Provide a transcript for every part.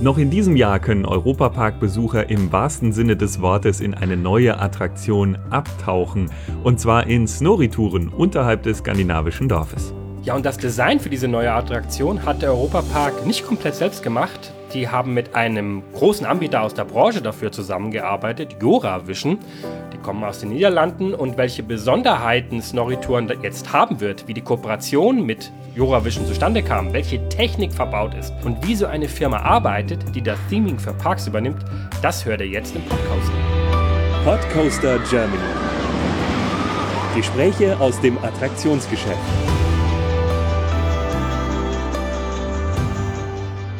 Noch in diesem Jahr können Europapark-Besucher im wahrsten Sinne des Wortes in eine neue Attraktion abtauchen. Und zwar in Snorri-Touren unterhalb des skandinavischen Dorfes. Ja, und das Design für diese neue Attraktion hat der Europapark nicht komplett selbst gemacht. Die haben mit einem großen Anbieter aus der Branche dafür zusammengearbeitet, Joravision. Die kommen aus den Niederlanden und welche Besonderheiten Snorri-Touren jetzt haben wird, wie die Kooperation mit Joravision zustande kam, welche Technik verbaut ist und wie so eine Firma arbeitet, die das Theming für Parks übernimmt, das hört ihr jetzt im Podcast. Podcoaster Germany. Gespräche aus dem Attraktionsgeschäft.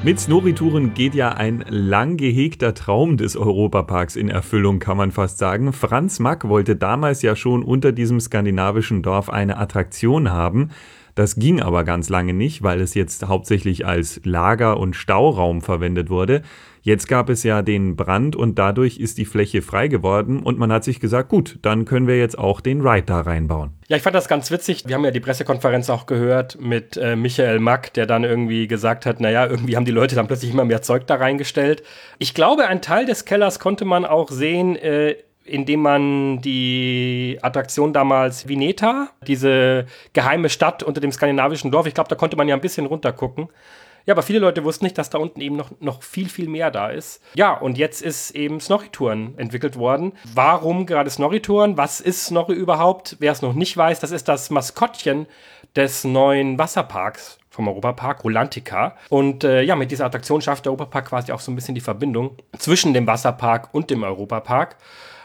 Mit Snorri-Touren geht ja ein lang gehegter Traum des Europaparks in Erfüllung, kann man fast sagen. Franz Mack wollte damals ja schon unter diesem skandinavischen Dorf eine Attraktion haben. Das ging aber ganz lange nicht, weil es jetzt hauptsächlich als Lager- und Stauraum verwendet wurde. Jetzt gab es ja den Brand und dadurch ist die Fläche frei geworden und man hat sich gesagt, gut, dann können wir jetzt auch den Ride da reinbauen. Ja, ich fand das ganz witzig. Wir haben ja die Pressekonferenz auch gehört mit äh, Michael Mack, der dann irgendwie gesagt hat, naja, irgendwie haben die Leute dann plötzlich immer mehr Zeug da reingestellt. Ich glaube, ein Teil des Kellers konnte man auch sehen, äh, indem man die Attraktion damals Vineta, diese geheime Stadt unter dem skandinavischen Dorf, ich glaube, da konnte man ja ein bisschen runtergucken. Ja, aber viele Leute wussten nicht, dass da unten eben noch, noch viel, viel mehr da ist. Ja, und jetzt ist eben Snorri-Touren entwickelt worden. Warum gerade Snorri-Touren? Was ist Snorri überhaupt? Wer es noch nicht weiß, das ist das Maskottchen des neuen Wasserparks vom Europapark, Rolantica. Und äh, ja, mit dieser Attraktion schafft der Europapark quasi auch so ein bisschen die Verbindung zwischen dem Wasserpark und dem Europapark.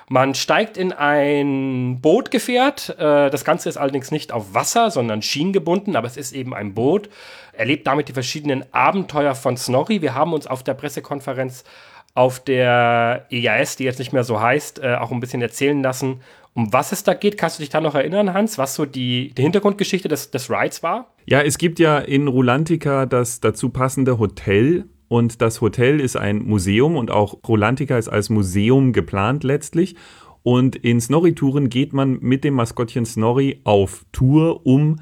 Man steigt in ein Bootgefährt. Äh, das Ganze ist allerdings nicht auf Wasser, sondern schienengebunden, aber es ist eben ein Boot. Erlebt damit die verschiedenen Abenteuer von Snorri. Wir haben uns auf der Pressekonferenz auf der EAS, die jetzt nicht mehr so heißt, äh, auch ein bisschen erzählen lassen, um was es da geht. Kannst du dich da noch erinnern, Hans, was so die, die Hintergrundgeschichte des, des Rides war? Ja, es gibt ja in Rulantica das dazu passende Hotel, und das Hotel ist ein Museum und auch Rolantica ist als Museum geplant letztlich. Und in Snorri-Touren geht man mit dem Maskottchen Snorri auf Tour, um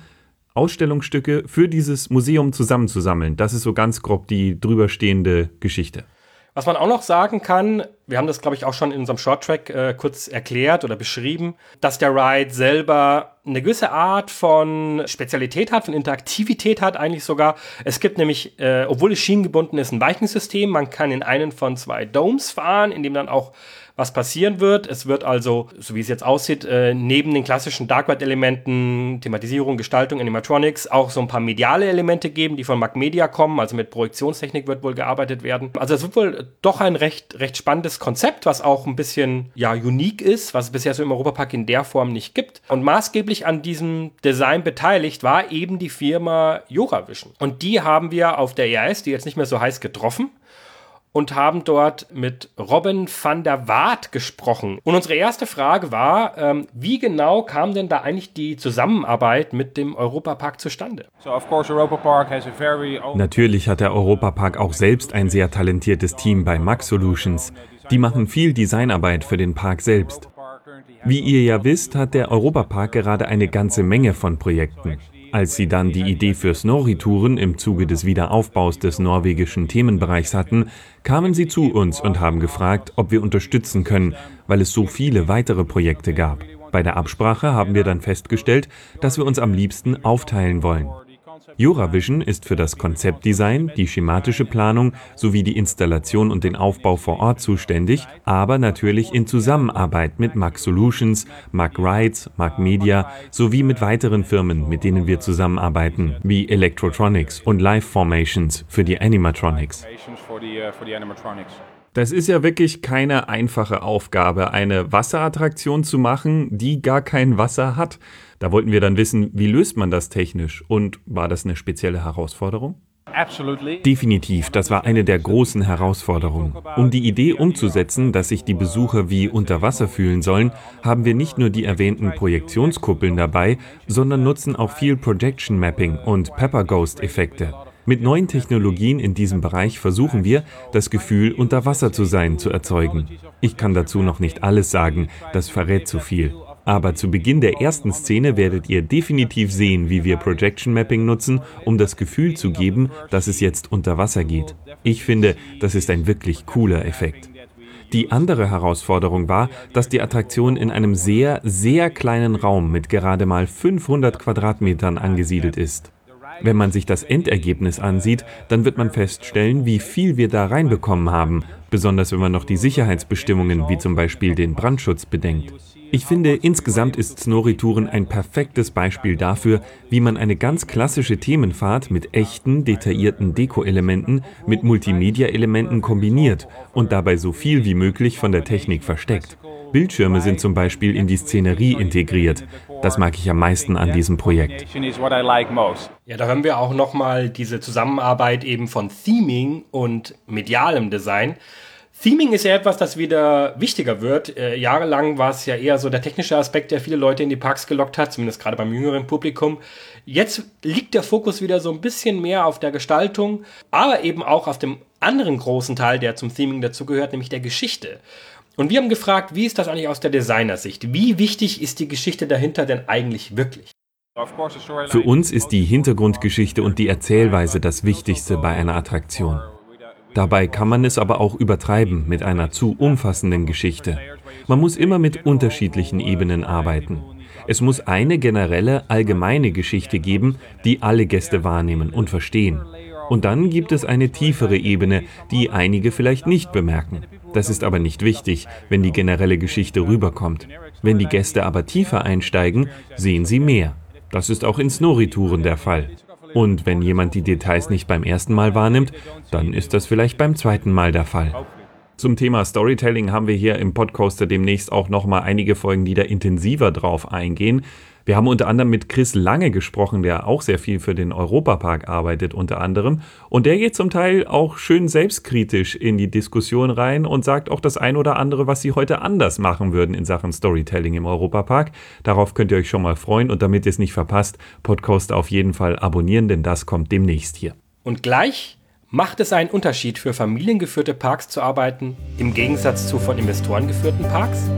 Ausstellungsstücke für dieses Museum zusammenzusammeln. Das ist so ganz grob die drüberstehende Geschichte. Was man auch noch sagen kann, wir haben das, glaube ich, auch schon in unserem Shorttrack äh, kurz erklärt oder beschrieben, dass der Ride selber eine gewisse Art von Spezialität hat, von Interaktivität hat eigentlich sogar. Es gibt nämlich, äh, obwohl es schienengebunden ist, ein Weichensystem. Man kann in einen von zwei Domes fahren, in dem dann auch was passieren wird. Es wird also, so wie es jetzt aussieht, äh, neben den klassischen Dark Elementen, Thematisierung, Gestaltung, Animatronics, auch so ein paar mediale Elemente geben, die von Mac Media kommen. Also mit Projektionstechnik wird wohl gearbeitet werden. Also es wird wohl doch ein recht, recht spannendes Konzept, was auch ein bisschen, ja, unique ist, was es bisher so im Europapark in der Form nicht gibt. Und maßgeblich an diesem Design beteiligt war eben die Firma Joravision. Und die haben wir auf der EAS, die jetzt nicht mehr so heiß getroffen und haben dort mit Robin van der Waart gesprochen. Und unsere erste Frage war, ähm, wie genau kam denn da eigentlich die Zusammenarbeit mit dem Europapark zustande? Natürlich hat der Europapark auch selbst ein sehr talentiertes Team bei Max Solutions. Die machen viel Designarbeit für den Park selbst. Wie ihr ja wisst, hat der Europapark gerade eine ganze Menge von Projekten. Als sie dann die Idee für Snorri-Touren im Zuge des Wiederaufbaus des norwegischen Themenbereichs hatten, kamen sie zu uns und haben gefragt, ob wir unterstützen können, weil es so viele weitere Projekte gab. Bei der Absprache haben wir dann festgestellt, dass wir uns am liebsten aufteilen wollen. Juravision ist für das Konzeptdesign, die schematische Planung sowie die Installation und den Aufbau vor Ort zuständig, aber natürlich in Zusammenarbeit mit Mac Solutions, Mac Rides, Mac Media sowie mit weiteren Firmen, mit denen wir zusammenarbeiten, wie Electrotronics und Live Formations für die Animatronics. Das ist ja wirklich keine einfache Aufgabe, eine Wasserattraktion zu machen, die gar kein Wasser hat. Da wollten wir dann wissen, wie löst man das technisch und war das eine spezielle Herausforderung? Definitiv, das war eine der großen Herausforderungen. Um die Idee umzusetzen, dass sich die Besucher wie unter Wasser fühlen sollen, haben wir nicht nur die erwähnten Projektionskuppeln dabei, sondern nutzen auch viel Projection Mapping und Pepper Ghost Effekte. Mit neuen Technologien in diesem Bereich versuchen wir, das Gefühl, unter Wasser zu sein, zu erzeugen. Ich kann dazu noch nicht alles sagen, das verrät zu viel. Aber zu Beginn der ersten Szene werdet ihr definitiv sehen, wie wir Projection Mapping nutzen, um das Gefühl zu geben, dass es jetzt unter Wasser geht. Ich finde, das ist ein wirklich cooler Effekt. Die andere Herausforderung war, dass die Attraktion in einem sehr, sehr kleinen Raum mit gerade mal 500 Quadratmetern angesiedelt ist. Wenn man sich das Endergebnis ansieht, dann wird man feststellen, wie viel wir da reinbekommen haben, besonders wenn man noch die Sicherheitsbestimmungen wie zum Beispiel den Brandschutz bedenkt. Ich finde, insgesamt ist Snorri-Touren ein perfektes Beispiel dafür, wie man eine ganz klassische Themenfahrt mit echten, detaillierten Deko-Elementen mit Multimedia-Elementen kombiniert und dabei so viel wie möglich von der Technik versteckt. Bildschirme sind zum Beispiel in die Szenerie integriert. Das mag ich am meisten an diesem Projekt. Ja, da hören wir auch nochmal diese Zusammenarbeit eben von Theming und medialem Design. Theming ist ja etwas, das wieder wichtiger wird. Äh, jahrelang war es ja eher so der technische Aspekt, der viele Leute in die Parks gelockt hat, zumindest gerade beim jüngeren Publikum. Jetzt liegt der Fokus wieder so ein bisschen mehr auf der Gestaltung, aber eben auch auf dem anderen großen Teil, der zum Theming dazugehört, nämlich der Geschichte. Und wir haben gefragt, wie ist das eigentlich aus der Designersicht? Wie wichtig ist die Geschichte dahinter denn eigentlich wirklich? Für uns ist die Hintergrundgeschichte und die Erzählweise das Wichtigste bei einer Attraktion. Dabei kann man es aber auch übertreiben mit einer zu umfassenden Geschichte. Man muss immer mit unterschiedlichen Ebenen arbeiten. Es muss eine generelle, allgemeine Geschichte geben, die alle Gäste wahrnehmen und verstehen. Und dann gibt es eine tiefere Ebene, die einige vielleicht nicht bemerken. Das ist aber nicht wichtig, wenn die generelle Geschichte rüberkommt. Wenn die Gäste aber tiefer einsteigen, sehen sie mehr. Das ist auch in Snorri-Touren der Fall. Und wenn jemand die Details nicht beim ersten Mal wahrnimmt, dann ist das vielleicht beim zweiten Mal der Fall. Zum Thema Storytelling haben wir hier im Podcaster demnächst auch nochmal einige Folgen, die da intensiver drauf eingehen. Wir haben unter anderem mit Chris Lange gesprochen, der auch sehr viel für den Europapark arbeitet unter anderem. Und der geht zum Teil auch schön selbstkritisch in die Diskussion rein und sagt auch das ein oder andere, was sie heute anders machen würden in Sachen Storytelling im Europapark. Darauf könnt ihr euch schon mal freuen und damit ihr es nicht verpasst, Podcast auf jeden Fall abonnieren, denn das kommt demnächst hier. Und gleich macht es einen Unterschied für familiengeführte Parks zu arbeiten, im Gegensatz zu von Investoren geführten Parks?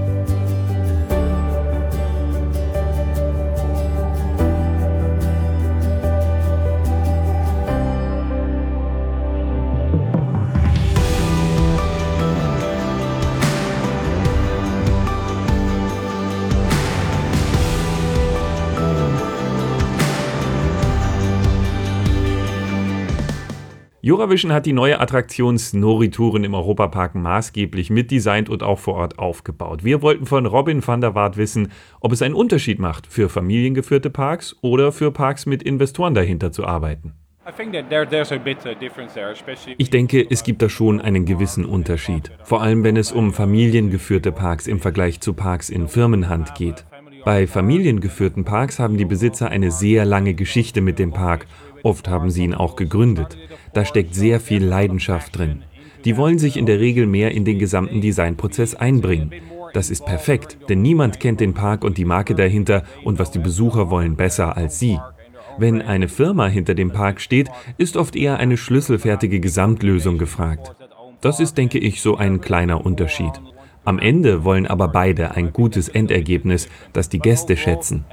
Eurovision hat die neue Attraktion Snorri-Touren im Europapark maßgeblich mitdesignt und auch vor Ort aufgebaut. Wir wollten von Robin van der Waart wissen, ob es einen Unterschied macht, für familiengeführte Parks oder für Parks mit Investoren dahinter zu arbeiten. Ich denke, es gibt da schon einen gewissen Unterschied, vor allem wenn es um familiengeführte Parks im Vergleich zu Parks in Firmenhand geht. Bei familiengeführten Parks haben die Besitzer eine sehr lange Geschichte mit dem Park Oft haben sie ihn auch gegründet. Da steckt sehr viel Leidenschaft drin. Die wollen sich in der Regel mehr in den gesamten Designprozess einbringen. Das ist perfekt, denn niemand kennt den Park und die Marke dahinter und was die Besucher wollen besser als sie. Wenn eine Firma hinter dem Park steht, ist oft eher eine schlüsselfertige Gesamtlösung gefragt. Das ist, denke ich, so ein kleiner Unterschied. Am Ende wollen aber beide ein gutes Endergebnis, das die Gäste schätzen.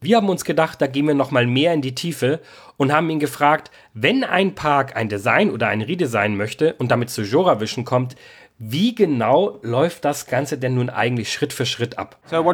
Wir haben uns gedacht, da gehen wir noch mal mehr in die Tiefe und haben ihn gefragt, wenn ein Park ein Design oder ein Redesign möchte und damit zu Joravision kommt, wie genau läuft das Ganze denn nun eigentlich Schritt für Schritt ab? Uh,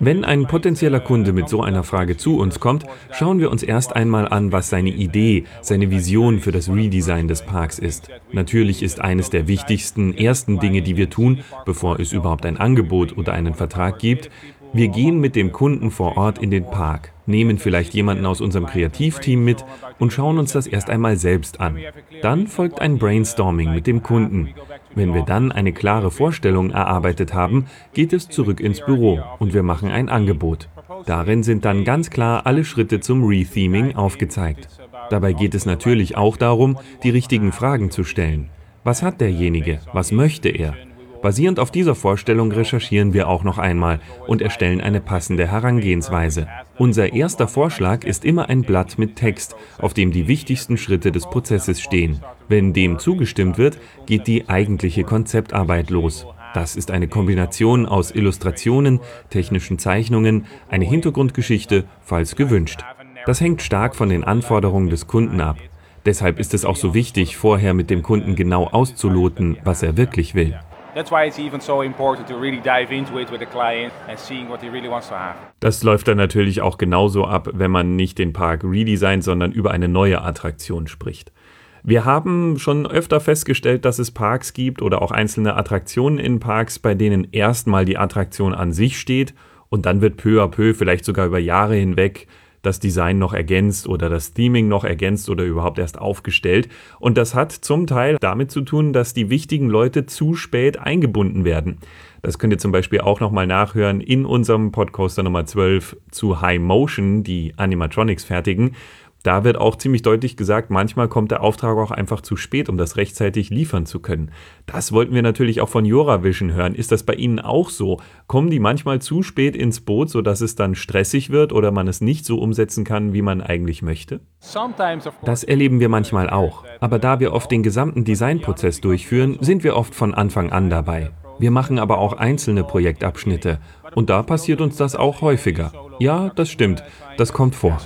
Wenn ein potenzieller Kunde mit so einer Frage zu uns kommt, schauen wir uns erst einmal an, was seine Idee, seine Vision für das Redesign des Parks ist. Natürlich ist eines der wichtigsten ersten Dinge, die wir tun, bevor es überhaupt ein Angebot oder einen Vertrag gibt, wir gehen mit dem Kunden vor Ort in den Park, nehmen vielleicht jemanden aus unserem Kreativteam mit und schauen uns das erst einmal selbst an. Dann folgt ein Brainstorming mit dem Kunden. Wenn wir dann eine klare Vorstellung erarbeitet haben, geht es zurück ins Büro und wir machen ein Angebot. Darin sind dann ganz klar alle Schritte zum Retheming aufgezeigt. Dabei geht es natürlich auch darum, die richtigen Fragen zu stellen. Was hat derjenige? Was möchte er? Basierend auf dieser Vorstellung recherchieren wir auch noch einmal und erstellen eine passende Herangehensweise. Unser erster Vorschlag ist immer ein Blatt mit Text, auf dem die wichtigsten Schritte des Prozesses stehen. Wenn dem zugestimmt wird, geht die eigentliche Konzeptarbeit los. Das ist eine Kombination aus Illustrationen, technischen Zeichnungen, eine Hintergrundgeschichte, falls gewünscht. Das hängt stark von den Anforderungen des Kunden ab. Deshalb ist es auch so wichtig, vorher mit dem Kunden genau auszuloten, was er wirklich will. Das läuft dann natürlich auch genauso ab, wenn man nicht den Park redesignt, sondern über eine neue Attraktion spricht. Wir haben schon öfter festgestellt, dass es Parks gibt oder auch einzelne Attraktionen in Parks, bei denen erstmal die Attraktion an sich steht und dann wird peu à peu, vielleicht sogar über Jahre hinweg, das Design noch ergänzt oder das Theming noch ergänzt oder überhaupt erst aufgestellt. Und das hat zum Teil damit zu tun, dass die wichtigen Leute zu spät eingebunden werden. Das könnt ihr zum Beispiel auch nochmal nachhören in unserem Podcaster Nummer 12 zu High Motion, die Animatronics fertigen. Da wird auch ziemlich deutlich gesagt, manchmal kommt der Auftrag auch einfach zu spät, um das rechtzeitig liefern zu können. Das wollten wir natürlich auch von Joravision hören. Ist das bei Ihnen auch so? Kommen die manchmal zu spät ins Boot, sodass es dann stressig wird oder man es nicht so umsetzen kann, wie man eigentlich möchte? Das erleben wir manchmal auch. Aber da wir oft den gesamten Designprozess durchführen, sind wir oft von Anfang an dabei. Wir machen aber auch einzelne Projektabschnitte und da passiert uns das auch häufiger. Ja, das stimmt. Das kommt vor.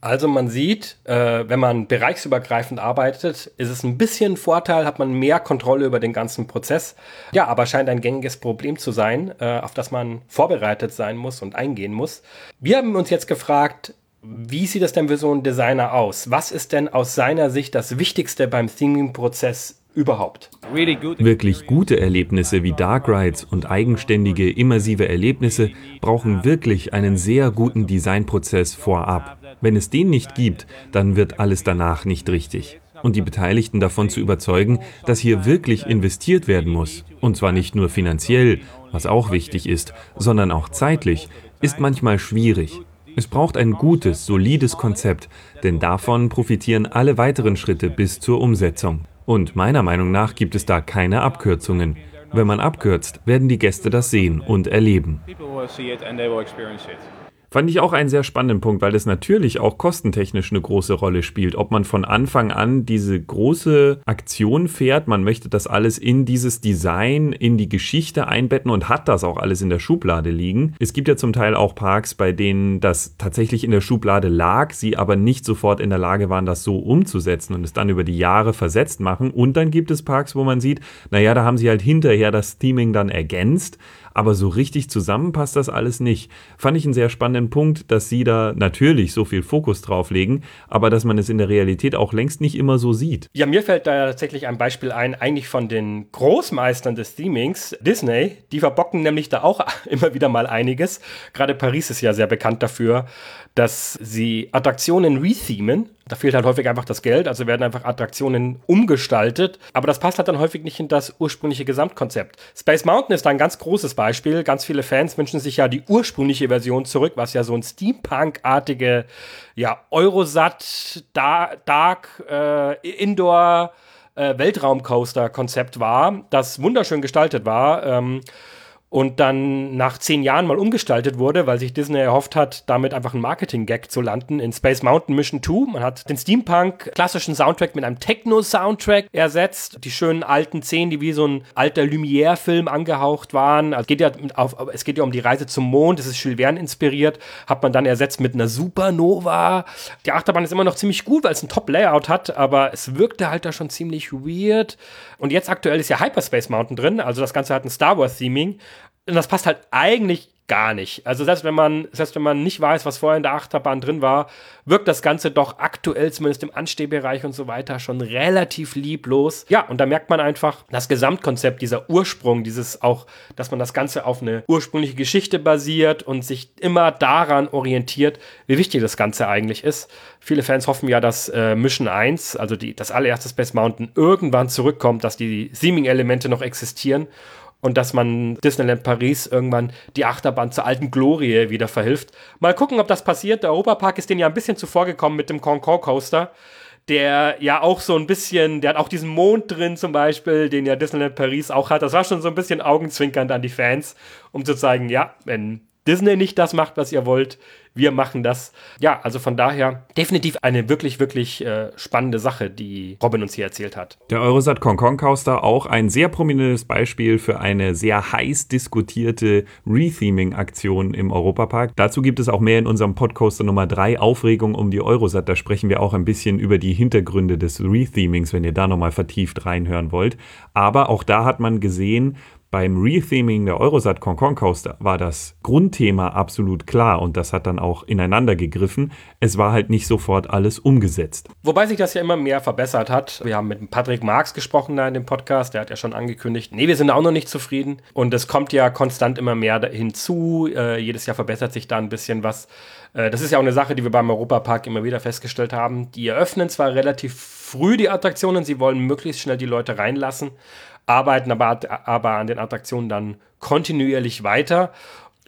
Also man sieht, äh, wenn man bereichsübergreifend arbeitet, ist es ein bisschen Vorteil, hat man mehr Kontrolle über den ganzen Prozess. Ja, aber scheint ein gängiges Problem zu sein, äh, auf das man vorbereitet sein muss und eingehen muss. Wir haben uns jetzt gefragt, wie sieht es denn für so einen Designer aus? Was ist denn aus seiner Sicht das Wichtigste beim Theming-Prozess überhaupt. Wirklich gute Erlebnisse wie Dark Rides und eigenständige, immersive Erlebnisse brauchen wirklich einen sehr guten Designprozess vorab. Wenn es den nicht gibt, dann wird alles danach nicht richtig. Und die Beteiligten davon zu überzeugen, dass hier wirklich investiert werden muss, und zwar nicht nur finanziell, was auch wichtig ist, sondern auch zeitlich, ist manchmal schwierig. Es braucht ein gutes, solides Konzept, denn davon profitieren alle weiteren Schritte bis zur Umsetzung. Und meiner Meinung nach gibt es da keine Abkürzungen. Wenn man abkürzt, werden die Gäste das sehen und erleben. Fand ich auch einen sehr spannenden Punkt, weil das natürlich auch kostentechnisch eine große Rolle spielt. Ob man von Anfang an diese große Aktion fährt, man möchte das alles in dieses Design, in die Geschichte einbetten und hat das auch alles in der Schublade liegen. Es gibt ja zum Teil auch Parks, bei denen das tatsächlich in der Schublade lag, sie aber nicht sofort in der Lage waren, das so umzusetzen und es dann über die Jahre versetzt machen. Und dann gibt es Parks, wo man sieht, naja, da haben sie halt hinterher das Theming dann ergänzt aber so richtig zusammen passt das alles nicht. Fand ich einen sehr spannenden Punkt, dass sie da natürlich so viel Fokus drauf legen, aber dass man es in der Realität auch längst nicht immer so sieht. Ja, mir fällt da tatsächlich ein Beispiel ein, eigentlich von den Großmeistern des Themings, Disney. Die verbocken nämlich da auch immer wieder mal einiges. Gerade Paris ist ja sehr bekannt dafür, dass sie Attraktionen rethemen da fehlt halt häufig einfach das Geld, also werden einfach Attraktionen umgestaltet. Aber das passt halt dann häufig nicht in das ursprüngliche Gesamtkonzept. Space Mountain ist da ein ganz großes Beispiel. Ganz viele Fans wünschen sich ja die ursprüngliche Version zurück, was ja so ein Steampunk-artige, ja, Eurosat, Dark, äh, Indoor, äh, Weltraumcoaster-Konzept war, das wunderschön gestaltet war. Ähm, und dann nach zehn Jahren mal umgestaltet wurde, weil sich Disney erhofft hat, damit einfach ein Marketing-Gag zu landen in Space Mountain Mission 2. Man hat den Steampunk-klassischen Soundtrack mit einem Techno-Soundtrack ersetzt. Die schönen alten Szenen, die wie so ein alter Lumière-Film angehaucht waren. Also es, geht ja auf, es geht ja um die Reise zum Mond, es ist Jules Verne inspiriert, hat man dann ersetzt mit einer Supernova. Die Achterbahn ist immer noch ziemlich gut, weil es ein Top-Layout hat, aber es wirkte halt da schon ziemlich weird. Und jetzt aktuell ist ja Hyperspace Mountain drin, also das Ganze hat ein Star Wars-Theming. Und das passt halt eigentlich gar nicht. Also selbst wenn man, selbst wenn man nicht weiß, was vorher in der Achterbahn drin war, wirkt das Ganze doch aktuell, zumindest im Anstehbereich und so weiter, schon relativ lieblos. Ja, und da merkt man einfach das Gesamtkonzept, dieser Ursprung, dieses auch, dass man das Ganze auf eine ursprüngliche Geschichte basiert und sich immer daran orientiert, wie wichtig das Ganze eigentlich ist. Viele Fans hoffen ja, dass äh, Mission 1, also die, das allererste Space Mountain, irgendwann zurückkommt, dass die Seeming-Elemente noch existieren und dass man Disneyland Paris irgendwann die Achterbahn zur alten Glorie wieder verhilft. Mal gucken, ob das passiert. Der Europapark ist denen ja ein bisschen zuvor gekommen mit dem Concord Coaster, der ja auch so ein bisschen, der hat auch diesen Mond drin zum Beispiel, den ja Disneyland Paris auch hat. Das war schon so ein bisschen augenzwinkernd an die Fans, um zu zeigen, ja, wenn Disney nicht das macht, was ihr wollt. Wir machen das. Ja, also von daher definitiv eine wirklich, wirklich äh, spannende Sache, die Robin uns hier erzählt hat. Der Eurosat Concon Coaster auch ein sehr prominentes Beispiel für eine sehr heiß diskutierte Retheming-Aktion im Europapark. Dazu gibt es auch mehr in unserem Podcaster Nummer 3 Aufregung um die Eurosat. Da sprechen wir auch ein bisschen über die Hintergründe des Rethemings, wenn ihr da nochmal vertieft reinhören wollt. Aber auch da hat man gesehen, beim Retheming der Eurosat Concon Coaster war das Grundthema absolut klar und das hat dann auch ineinander gegriffen. Es war halt nicht sofort alles umgesetzt. Wobei sich das ja immer mehr verbessert hat. Wir haben mit Patrick Marx gesprochen da in dem Podcast, der hat ja schon angekündigt, nee, wir sind auch noch nicht zufrieden und es kommt ja konstant immer mehr hinzu. Äh, jedes Jahr verbessert sich da ein bisschen was. Äh, das ist ja auch eine Sache, die wir beim Europapark immer wieder festgestellt haben. Die eröffnen zwar relativ früh die Attraktionen, sie wollen möglichst schnell die Leute reinlassen arbeiten aber, aber an den Attraktionen dann kontinuierlich weiter.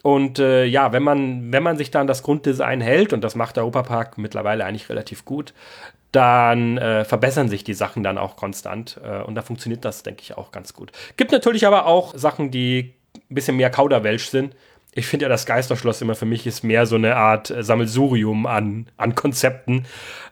Und äh, ja, wenn man, wenn man sich dann das Grunddesign hält, und das macht der Europapark mittlerweile eigentlich relativ gut, dann äh, verbessern sich die Sachen dann auch konstant. Äh, und da funktioniert das, denke ich, auch ganz gut. Gibt natürlich aber auch Sachen, die ein bisschen mehr Kauderwelsch sind. Ich finde ja, das Geisterschloss immer für mich ist mehr so eine Art äh, Sammelsurium an, an Konzepten.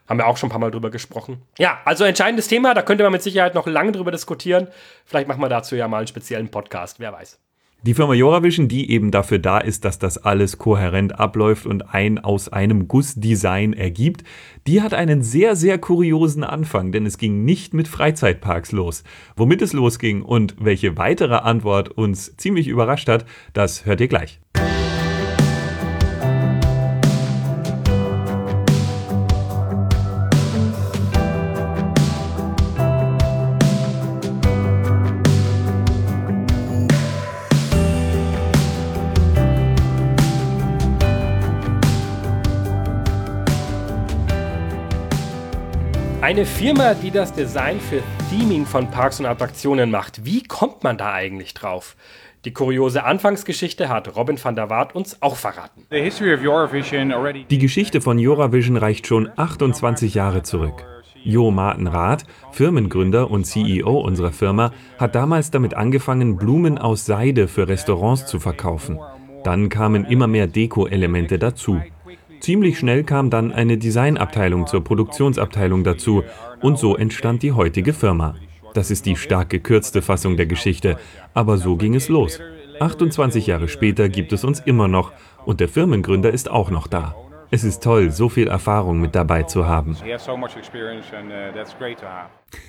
Haben wir auch schon ein paar Mal drüber gesprochen. Ja, also entscheidendes Thema, da könnte man mit Sicherheit noch lange drüber diskutieren. Vielleicht machen wir dazu ja mal einen speziellen Podcast, wer weiß. Die Firma Joravision, die eben dafür da ist, dass das alles kohärent abläuft und ein aus einem Gussdesign ergibt, die hat einen sehr, sehr kuriosen Anfang, denn es ging nicht mit Freizeitparks los. Womit es losging und welche weitere Antwort uns ziemlich überrascht hat, das hört ihr gleich. Eine Firma, die das Design für Theming von Parks und Attraktionen macht. Wie kommt man da eigentlich drauf? Die kuriose Anfangsgeschichte hat Robin van der Waart uns auch verraten. Die Geschichte von Joravision reicht schon 28 Jahre zurück. Jo Martin Rath, Firmengründer und CEO unserer Firma, hat damals damit angefangen, Blumen aus Seide für Restaurants zu verkaufen. Dann kamen immer mehr Deko-Elemente dazu. Ziemlich schnell kam dann eine Designabteilung zur Produktionsabteilung dazu und so entstand die heutige Firma. Das ist die stark gekürzte Fassung der Geschichte, aber so ging es los. 28 Jahre später gibt es uns immer noch und der Firmengründer ist auch noch da. Es ist toll, so viel Erfahrung mit dabei zu haben.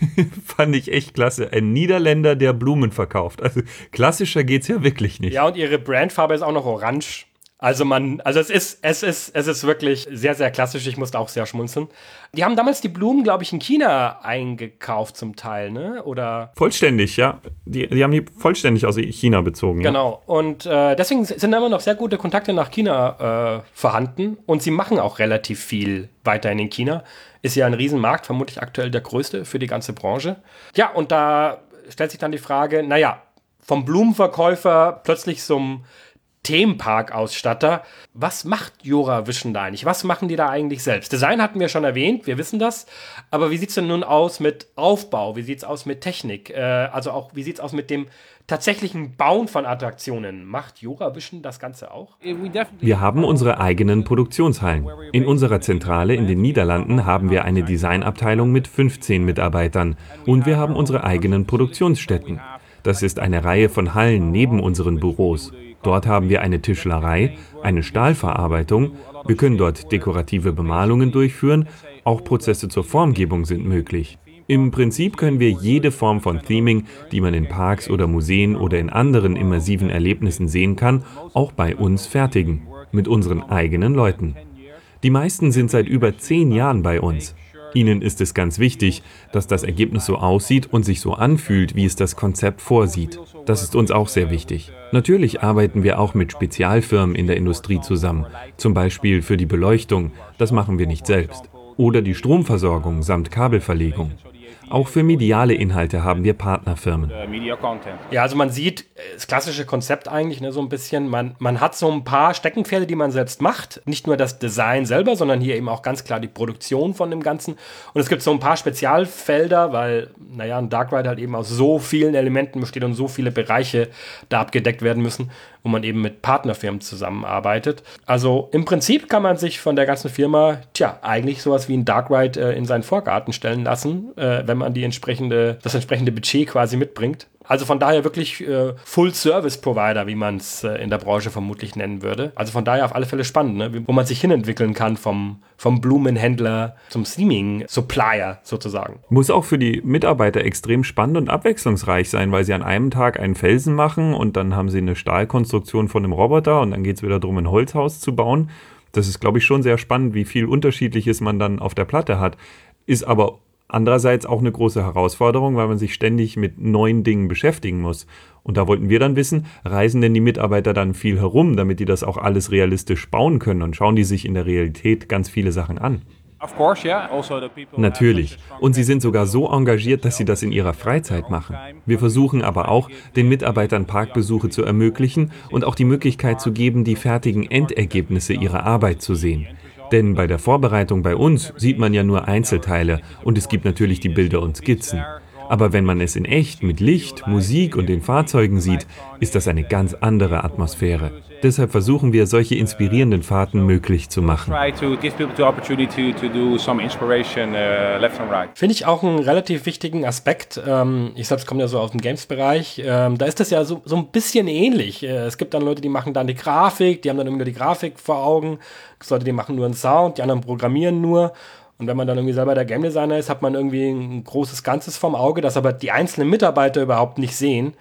Fand ich echt klasse. Ein Niederländer, der Blumen verkauft. Also klassischer geht's ja wirklich nicht. Ja, und ihre Brandfarbe ist auch noch orange. Also man, also es ist, es ist, es ist wirklich sehr, sehr klassisch. Ich musste auch sehr schmunzeln. Die haben damals die Blumen, glaube ich, in China eingekauft zum Teil, ne? Oder? Vollständig, ja. Die, die haben die vollständig aus China bezogen. Genau. Ja. Und äh, deswegen sind immer noch sehr gute Kontakte nach China äh, vorhanden. Und sie machen auch relativ viel weiterhin in China. Ist ja ein Riesenmarkt, vermutlich aktuell der größte für die ganze Branche. Ja, und da stellt sich dann die Frage, naja, vom Blumenverkäufer plötzlich zum Themenpark-Ausstatter. Was macht Jora Vision da eigentlich? Was machen die da eigentlich selbst? Design hatten wir schon erwähnt, wir wissen das. Aber wie sieht es denn nun aus mit Aufbau? Wie sieht es aus mit Technik? Äh, also auch, wie sieht es aus mit dem tatsächlichen Bauen von Attraktionen? Macht Jora Vision das Ganze auch? Wir haben unsere eigenen Produktionshallen. In unserer Zentrale in den Niederlanden haben wir eine Designabteilung mit 15 Mitarbeitern. Und wir haben unsere eigenen Produktionsstätten. Das ist eine Reihe von Hallen neben unseren Büros. Dort haben wir eine Tischlerei, eine Stahlverarbeitung, wir können dort dekorative Bemalungen durchführen, auch Prozesse zur Formgebung sind möglich. Im Prinzip können wir jede Form von Theming, die man in Parks oder Museen oder in anderen immersiven Erlebnissen sehen kann, auch bei uns fertigen, mit unseren eigenen Leuten. Die meisten sind seit über zehn Jahren bei uns. Ihnen ist es ganz wichtig, dass das Ergebnis so aussieht und sich so anfühlt, wie es das Konzept vorsieht. Das ist uns auch sehr wichtig. Natürlich arbeiten wir auch mit Spezialfirmen in der Industrie zusammen, zum Beispiel für die Beleuchtung, das machen wir nicht selbst, oder die Stromversorgung samt Kabelverlegung. Auch für mediale Inhalte haben wir Partnerfirmen. Ja, also man sieht das klassische Konzept eigentlich ne, so ein bisschen. Man, man hat so ein paar Steckenpferde, die man selbst macht. Nicht nur das Design selber, sondern hier eben auch ganz klar die Produktion von dem Ganzen. Und es gibt so ein paar Spezialfelder, weil, naja, ein Dark Ride halt eben aus so vielen Elementen besteht und so viele Bereiche da abgedeckt werden müssen, wo man eben mit Partnerfirmen zusammenarbeitet. Also im Prinzip kann man sich von der ganzen Firma, tja, eigentlich sowas wie ein Dark Ride äh, in seinen Vorgarten stellen lassen, äh, wenn man die entsprechende, das entsprechende Budget quasi mitbringt. Also von daher wirklich äh, Full-Service-Provider, wie man es äh, in der Branche vermutlich nennen würde. Also von daher auf alle Fälle spannend, ne? wo man sich hinentwickeln kann vom, vom Blumenhändler zum Streaming-Supplier sozusagen. Muss auch für die Mitarbeiter extrem spannend und abwechslungsreich sein, weil sie an einem Tag einen Felsen machen und dann haben sie eine Stahlkonstruktion von einem Roboter und dann geht es wieder darum, ein Holzhaus zu bauen. Das ist, glaube ich, schon sehr spannend, wie viel Unterschiedliches man dann auf der Platte hat. Ist aber Andererseits auch eine große Herausforderung, weil man sich ständig mit neuen Dingen beschäftigen muss. Und da wollten wir dann wissen, reisen denn die Mitarbeiter dann viel herum, damit die das auch alles realistisch bauen können und schauen die sich in der Realität ganz viele Sachen an? Also Natürlich. Und sie sind sogar so engagiert, dass sie das in ihrer Freizeit machen. Wir versuchen aber auch, den Mitarbeitern Parkbesuche zu ermöglichen und auch die Möglichkeit zu geben, die fertigen Endergebnisse ihrer Arbeit zu sehen. Denn bei der Vorbereitung bei uns sieht man ja nur Einzelteile und es gibt natürlich die Bilder und Skizzen. Aber wenn man es in echt mit Licht, Musik und den Fahrzeugen sieht, ist das eine ganz andere Atmosphäre. Deshalb versuchen wir, solche inspirierenden Fahrten möglich zu machen. Uh, Finde ich auch einen relativ wichtigen Aspekt. Ähm, ich selbst komme ja so aus dem Games-Bereich. Ähm, da ist das ja so, so ein bisschen ähnlich. Äh, es gibt dann Leute, die machen dann die Grafik, die haben dann irgendwie nur die Grafik vor Augen. Es gibt Leute, die machen nur einen Sound, die anderen programmieren nur. Und wenn man dann irgendwie selber der Game Designer ist, hat man irgendwie ein großes Ganzes vom Auge, das aber die einzelnen Mitarbeiter überhaupt nicht sehen.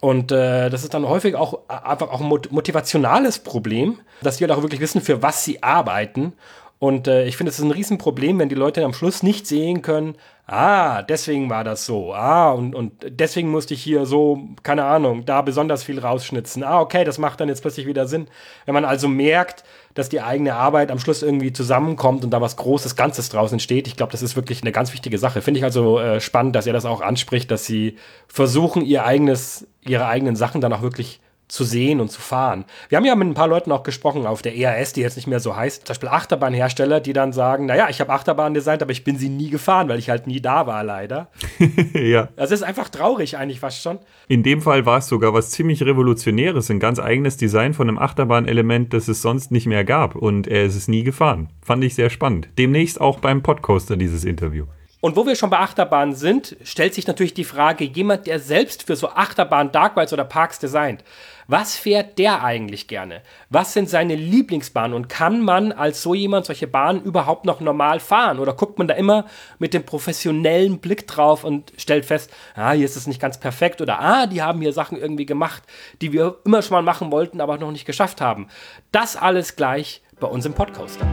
Und äh, das ist dann häufig auch einfach auch ein motivationales Problem, dass die halt auch wirklich wissen, für was sie arbeiten. Und äh, ich finde, es ist ein Riesenproblem, wenn die Leute am Schluss nicht sehen können, ah, deswegen war das so, ah, und, und deswegen musste ich hier so, keine Ahnung, da besonders viel rausschnitzen. Ah, okay, das macht dann jetzt plötzlich wieder Sinn. Wenn man also merkt, dass die eigene Arbeit am Schluss irgendwie zusammenkommt und da was Großes, Ganzes draus entsteht, ich glaube, das ist wirklich eine ganz wichtige Sache. Finde ich also äh, spannend, dass er das auch anspricht, dass sie versuchen, ihr eigenes, ihre eigenen Sachen dann auch wirklich zu sehen und zu fahren. Wir haben ja mit ein paar Leuten auch gesprochen auf der EAS, die jetzt nicht mehr so heißt, zum Beispiel Achterbahnhersteller, die dann sagen, naja, ich habe Achterbahn designt, aber ich bin sie nie gefahren, weil ich halt nie da war, leider. ja. Das ist einfach traurig eigentlich fast schon. In dem Fall war es sogar was ziemlich Revolutionäres, ein ganz eigenes Design von einem Achterbahnelement, das es sonst nicht mehr gab und er ist es nie gefahren. Fand ich sehr spannend. Demnächst auch beim Podcoaster dieses Interview. Und wo wir schon bei Achterbahnen sind, stellt sich natürlich die Frage, jemand, der selbst für so Achterbahnen, Dark Rides oder Parks designt, was fährt der eigentlich gerne? Was sind seine Lieblingsbahnen? Und kann man als so jemand solche Bahnen überhaupt noch normal fahren? Oder guckt man da immer mit dem professionellen Blick drauf und stellt fest, ah, hier ist es nicht ganz perfekt oder ah, die haben hier Sachen irgendwie gemacht, die wir immer schon mal machen wollten, aber noch nicht geschafft haben. Das alles gleich bei uns im Podcaster.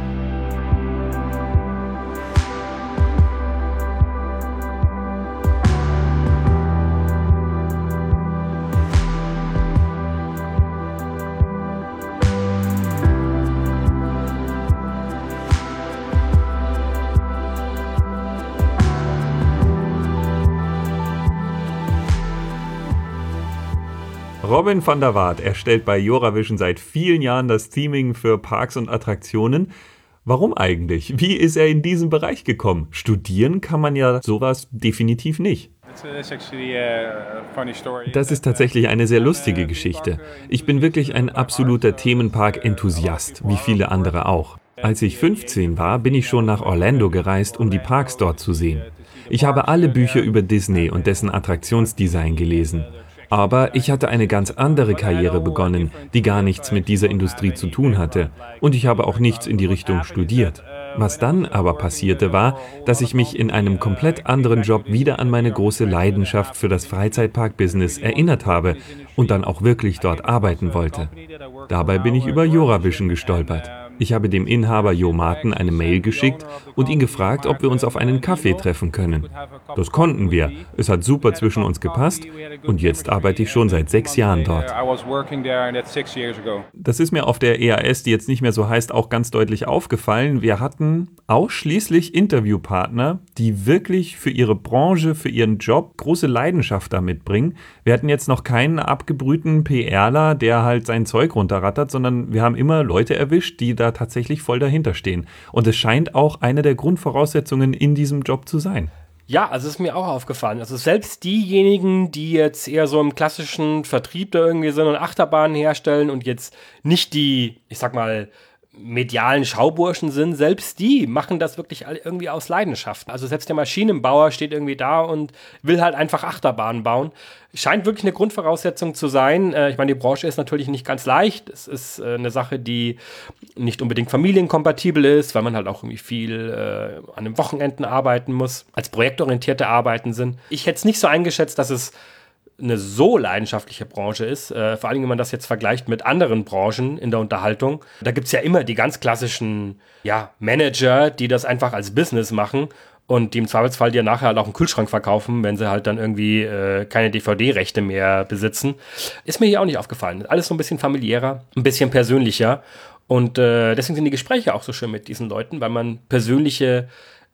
Robin van der Waart erstellt bei Joravision seit vielen Jahren das Theming für Parks und Attraktionen. Warum eigentlich? Wie ist er in diesen Bereich gekommen? Studieren kann man ja sowas definitiv nicht. Das ist tatsächlich eine sehr lustige Geschichte. Ich bin wirklich ein absoluter Themenpark-Enthusiast, wie viele andere auch. Als ich 15 war, bin ich schon nach Orlando gereist, um die Parks dort zu sehen. Ich habe alle Bücher über Disney und dessen Attraktionsdesign gelesen. Aber ich hatte eine ganz andere Karriere begonnen, die gar nichts mit dieser Industrie zu tun hatte. Und ich habe auch nichts in die Richtung studiert. Was dann aber passierte war, dass ich mich in einem komplett anderen Job wieder an meine große Leidenschaft für das Freizeitpark-Business erinnert habe und dann auch wirklich dort arbeiten wollte. Dabei bin ich über Joravision gestolpert. Ich habe dem Inhaber Jo Martin eine Mail geschickt und ihn gefragt, ob wir uns auf einen Kaffee treffen können. Das konnten wir. Es hat super zwischen uns gepasst und jetzt arbeite ich schon seit sechs Jahren dort. Das ist mir auf der EAS, die jetzt nicht mehr so heißt, auch ganz deutlich aufgefallen. Wir hatten ausschließlich Interviewpartner, die wirklich für ihre Branche, für ihren Job große Leidenschaft damit bringen. Wir hatten jetzt noch keinen abgebrühten PRler, der halt sein Zeug runterrattert, sondern wir haben immer Leute erwischt, die da tatsächlich voll dahinter stehen. Und es scheint auch eine der Grundvoraussetzungen in diesem Job zu sein. Ja, also ist mir auch aufgefallen. Also selbst diejenigen, die jetzt eher so im klassischen Vertrieb da irgendwie so eine Achterbahn herstellen und jetzt nicht die, ich sag mal, medialen Schauburschen sind, selbst die machen das wirklich irgendwie aus Leidenschaft. Also selbst der Maschinenbauer steht irgendwie da und will halt einfach Achterbahnen bauen. Scheint wirklich eine Grundvoraussetzung zu sein. Äh, ich meine, die Branche ist natürlich nicht ganz leicht. Es ist äh, eine Sache, die nicht unbedingt familienkompatibel ist, weil man halt auch irgendwie viel äh, an den Wochenenden arbeiten muss, als projektorientierte Arbeiten sind. Ich hätte es nicht so eingeschätzt, dass es eine so leidenschaftliche Branche ist, äh, vor allem wenn man das jetzt vergleicht mit anderen Branchen in der Unterhaltung. Da gibt es ja immer die ganz klassischen ja, Manager, die das einfach als Business machen und die im Zweifelsfall dir nachher halt auch einen Kühlschrank verkaufen, wenn sie halt dann irgendwie äh, keine DVD-Rechte mehr besitzen. Ist mir hier auch nicht aufgefallen. Alles so ein bisschen familiärer, ein bisschen persönlicher. Und äh, deswegen sind die Gespräche auch so schön mit diesen Leuten, weil man persönliche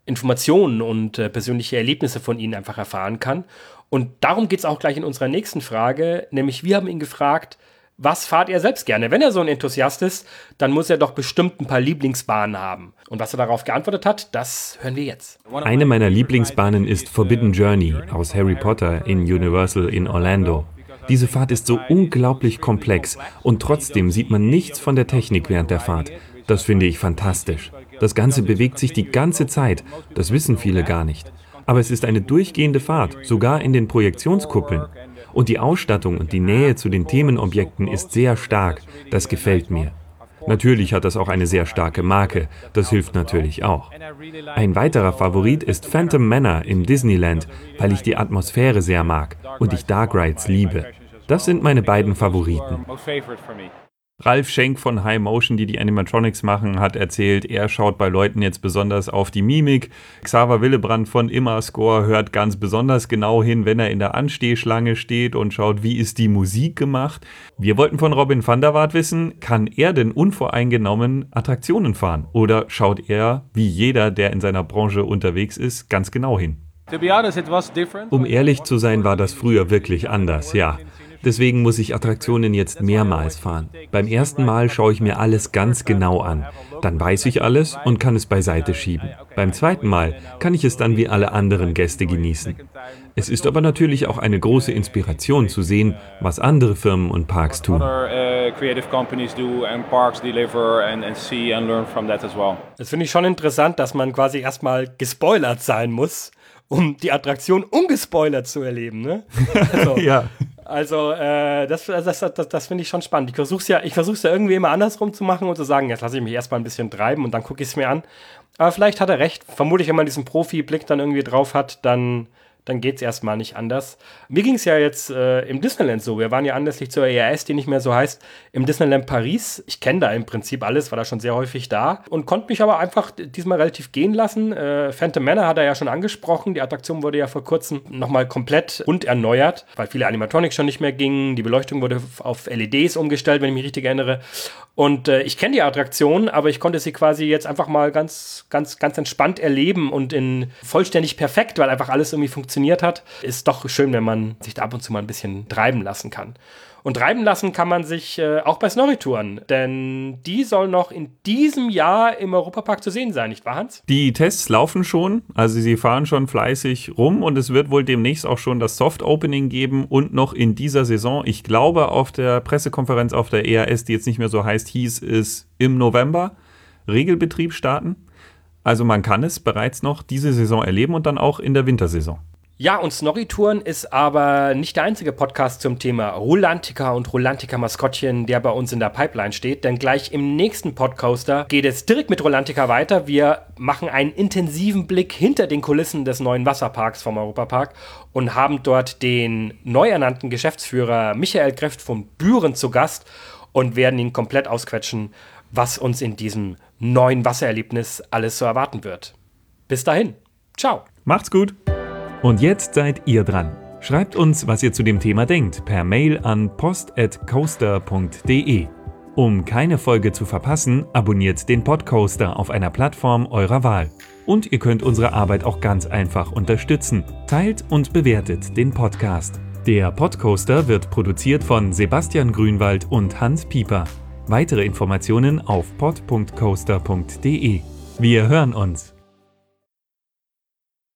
Informationen und äh, persönliche Erlebnisse von ihnen einfach erfahren kann. Und darum geht es auch gleich in unserer nächsten Frage, nämlich wir haben ihn gefragt, was fahrt er selbst gerne? Wenn er so ein Enthusiast ist, dann muss er doch bestimmt ein paar Lieblingsbahnen haben. Und was er darauf geantwortet hat, das hören wir jetzt. Eine meiner Lieblingsbahnen ist Forbidden Journey aus Harry Potter in Universal in Orlando. Diese Fahrt ist so unglaublich komplex und trotzdem sieht man nichts von der Technik während der Fahrt. Das finde ich fantastisch. Das Ganze bewegt sich die ganze Zeit. Das wissen viele gar nicht. Aber es ist eine durchgehende Fahrt, sogar in den Projektionskuppeln. Und die Ausstattung und die Nähe zu den Themenobjekten ist sehr stark. Das gefällt mir. Natürlich hat das auch eine sehr starke Marke. Das hilft natürlich auch. Ein weiterer Favorit ist Phantom Manor im Disneyland, weil ich die Atmosphäre sehr mag und ich Dark Rides liebe. Das sind meine beiden Favoriten. Ralf Schenk von High Motion, die die Animatronics machen, hat erzählt, er schaut bei Leuten jetzt besonders auf die Mimik. Xaver Willebrand von Immerscore hört ganz besonders genau hin, wenn er in der Anstehschlange steht und schaut, wie ist die Musik gemacht. Wir wollten von Robin van der Waart wissen, kann er denn unvoreingenommen Attraktionen fahren? Oder schaut er, wie jeder, der in seiner Branche unterwegs ist, ganz genau hin? Um ehrlich zu sein, war das früher wirklich anders, ja. Deswegen muss ich Attraktionen jetzt mehrmals fahren. Beim ersten Mal schaue ich mir alles ganz genau an. Dann weiß ich alles und kann es beiseite schieben. Beim zweiten Mal kann ich es dann wie alle anderen Gäste genießen. Es ist aber natürlich auch eine große Inspiration zu sehen, was andere Firmen und Parks tun. Das finde ich schon interessant, dass man quasi erstmal gespoilert sein muss, um die Attraktion ungespoilert zu erleben. Ne? Also, ja. Also, äh, das, das, das, das finde ich schon spannend. Ich versuche es ja, ich versuch's ja irgendwie immer andersrum zu machen und zu sagen, jetzt lasse ich mich erstmal ein bisschen treiben und dann gucke ich es mir an. Aber vielleicht hat er recht. Vermutlich, wenn man diesen Profi-Blick dann irgendwie drauf hat, dann dann geht es erstmal nicht anders. Mir ging es ja jetzt äh, im Disneyland so. Wir waren ja anlässlich zur ERS, die nicht mehr so heißt, im Disneyland Paris. Ich kenne da im Prinzip alles, war da schon sehr häufig da und konnte mich aber einfach diesmal relativ gehen lassen. Äh, Phantom Manor hat er ja schon angesprochen. Die Attraktion wurde ja vor kurzem nochmal komplett und erneuert, weil viele Animatronics schon nicht mehr gingen. Die Beleuchtung wurde auf LEDs umgestellt, wenn ich mich richtig erinnere. Und äh, ich kenne die Attraktion, aber ich konnte sie quasi jetzt einfach mal ganz, ganz, ganz entspannt erleben und in vollständig perfekt, weil einfach alles irgendwie funktioniert funktioniert hat. Ist doch schön, wenn man sich da ab und zu mal ein bisschen treiben lassen kann. Und treiben lassen kann man sich äh, auch bei Snorri-Touren, denn die soll noch in diesem Jahr im Europapark zu sehen sein, nicht wahr, Hans? Die Tests laufen schon, also sie fahren schon fleißig rum und es wird wohl demnächst auch schon das Soft-Opening geben und noch in dieser Saison, ich glaube, auf der Pressekonferenz auf der EAS, die jetzt nicht mehr so heißt, hieß es im November Regelbetrieb starten. Also man kann es bereits noch diese Saison erleben und dann auch in der Wintersaison. Ja, und Snorri-Touren ist aber nicht der einzige Podcast zum Thema Rulantica und Rulantica-Maskottchen, der bei uns in der Pipeline steht, denn gleich im nächsten Podcaster geht es direkt mit Rulantica weiter. Wir machen einen intensiven Blick hinter den Kulissen des neuen Wasserparks vom Europapark und haben dort den neu ernannten Geschäftsführer Michael Kreft von Büren zu Gast und werden ihn komplett ausquetschen was uns in diesem neuen Wassererlebnis alles so erwarten wird. Bis dahin, ciao. Macht's gut. Und jetzt seid ihr dran. Schreibt uns, was ihr zu dem Thema denkt, per Mail an post.coaster.de. Um keine Folge zu verpassen, abonniert den Podcoaster auf einer Plattform eurer Wahl. Und ihr könnt unsere Arbeit auch ganz einfach unterstützen. Teilt und bewertet den Podcast. Der Podcoaster wird produziert von Sebastian Grünwald und Hans Pieper. Weitere Informationen auf pod.coaster.de. Wir hören uns.